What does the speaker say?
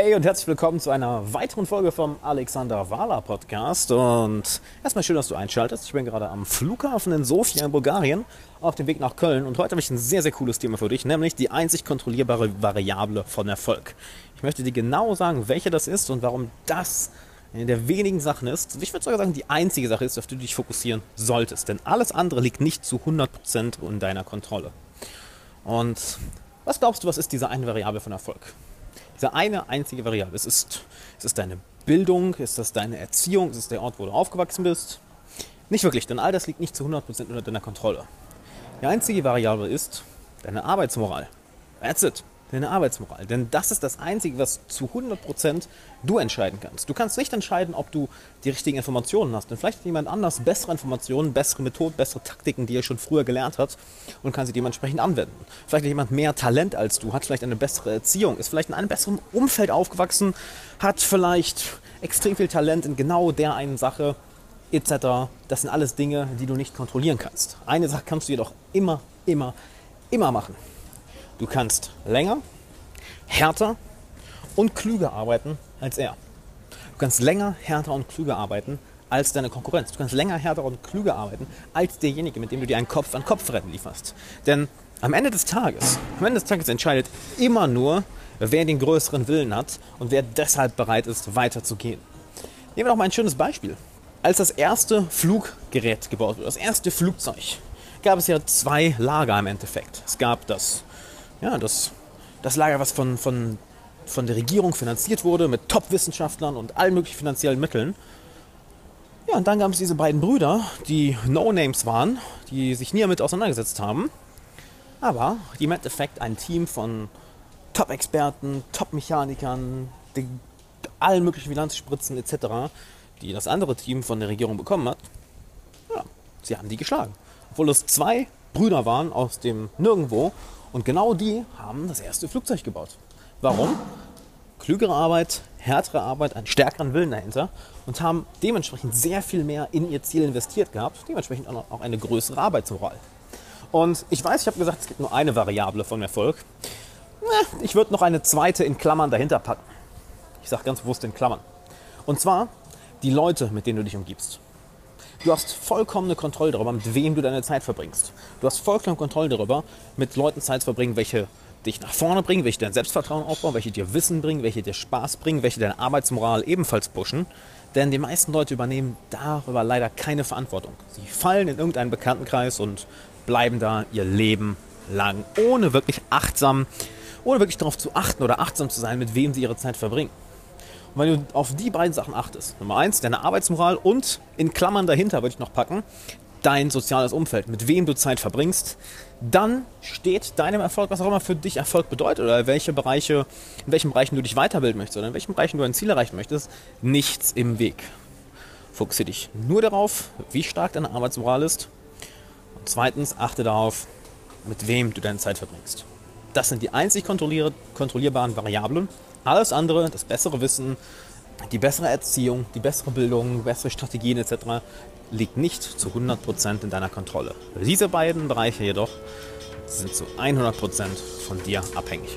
Hey und herzlich willkommen zu einer weiteren Folge vom Alexander Wahler Podcast. Und erstmal schön, dass du einschaltest. Ich bin gerade am Flughafen in Sofia in Bulgarien auf dem Weg nach Köln. Und heute habe ich ein sehr, sehr cooles Thema für dich, nämlich die einzig kontrollierbare Variable von Erfolg. Ich möchte dir genau sagen, welche das ist und warum das eine der wenigen Sachen ist. Ich würde sogar sagen, die einzige Sache ist, auf die du dich fokussieren solltest. Denn alles andere liegt nicht zu 100% in deiner Kontrolle. Und was glaubst du, was ist diese eine Variable von Erfolg? Diese eine einzige Variable. Es ist, es ist deine Bildung, ist das deine Erziehung, ist es der Ort, wo du aufgewachsen bist? Nicht wirklich, denn all das liegt nicht zu 100% unter deiner Kontrolle. Die einzige Variable ist deine Arbeitsmoral. That's it deine Arbeitsmoral. Denn das ist das Einzige, was zu 100% du entscheiden kannst. Du kannst nicht entscheiden, ob du die richtigen Informationen hast. Denn vielleicht hat jemand anders bessere Informationen, bessere Methoden, bessere Taktiken, die er schon früher gelernt hat und kann sie dementsprechend anwenden. Vielleicht hat jemand mehr Talent als du, hat vielleicht eine bessere Erziehung, ist vielleicht in einem besseren Umfeld aufgewachsen, hat vielleicht extrem viel Talent in genau der einen Sache etc. Das sind alles Dinge, die du nicht kontrollieren kannst. Eine Sache kannst du jedoch immer, immer, immer machen. Du kannst länger, härter und klüger arbeiten als er. Du kannst länger, härter und klüger arbeiten als deine Konkurrenz. Du kannst länger, härter und klüger arbeiten als derjenige, mit dem du dir ein Kopf-an-Kopf-Rennen lieferst. Denn am Ende des Tages, am Ende des Tages entscheidet immer nur, wer den größeren Willen hat und wer deshalb bereit ist, weiterzugehen. Nehmen wir doch mal ein schönes Beispiel. Als das erste Fluggerät gebaut wurde, das erste Flugzeug, gab es ja zwei Lager im Endeffekt. Es gab das ja, das, das Lager, was von, von, von der Regierung finanziert wurde, mit Top-Wissenschaftlern und allen möglichen finanziellen Mitteln. Ja, und dann gab es diese beiden Brüder, die No-Names waren, die sich nie damit auseinandergesetzt haben, aber die im Endeffekt ein Team von Top-Experten, Top-Mechanikern, allen möglichen Finanzspritzen etc., die das andere Team von der Regierung bekommen hat, ja, sie haben die geschlagen. Obwohl es zwei Brüder waren aus dem Nirgendwo und genau die haben das erste Flugzeug gebaut. Warum? Klügere Arbeit, härtere Arbeit, einen stärkeren Willen dahinter und haben dementsprechend sehr viel mehr in ihr Ziel investiert gehabt, dementsprechend auch eine größere Arbeitsmoral. Und ich weiß, ich habe gesagt, es gibt nur eine Variable von Erfolg. Ich würde noch eine zweite in Klammern dahinter packen. Ich sage ganz bewusst in Klammern. Und zwar die Leute, mit denen du dich umgibst. Du hast vollkommene Kontrolle darüber, mit wem du deine Zeit verbringst. Du hast vollkommene Kontrolle darüber, mit Leuten Zeit zu verbringen, welche dich nach vorne bringen, welche dein Selbstvertrauen aufbauen, welche dir Wissen bringen, welche dir Spaß bringen, welche deine Arbeitsmoral ebenfalls pushen. Denn die meisten Leute übernehmen darüber leider keine Verantwortung. Sie fallen in irgendeinen Bekanntenkreis und bleiben da ihr Leben lang, ohne wirklich achtsam, ohne wirklich darauf zu achten oder achtsam zu sein, mit wem sie ihre Zeit verbringen. Und wenn du auf die beiden Sachen achtest, Nummer eins, deine Arbeitsmoral und in Klammern dahinter würde ich noch packen, dein soziales Umfeld, mit wem du Zeit verbringst, dann steht deinem Erfolg, was auch immer für dich Erfolg bedeutet oder welche Bereiche, in welchen Bereichen du dich weiterbilden möchtest oder in welchen Bereichen du ein Ziel erreichen möchtest, nichts im Weg. Fokussiere dich nur darauf, wie stark deine Arbeitsmoral ist. Und zweitens, achte darauf, mit wem du deine Zeit verbringst. Das sind die einzig kontrollierbaren Variablen alles andere, das bessere Wissen, die bessere Erziehung, die bessere Bildung, bessere Strategien etc. liegt nicht zu 100% in deiner Kontrolle. Diese beiden Bereiche jedoch sind zu 100% von dir abhängig.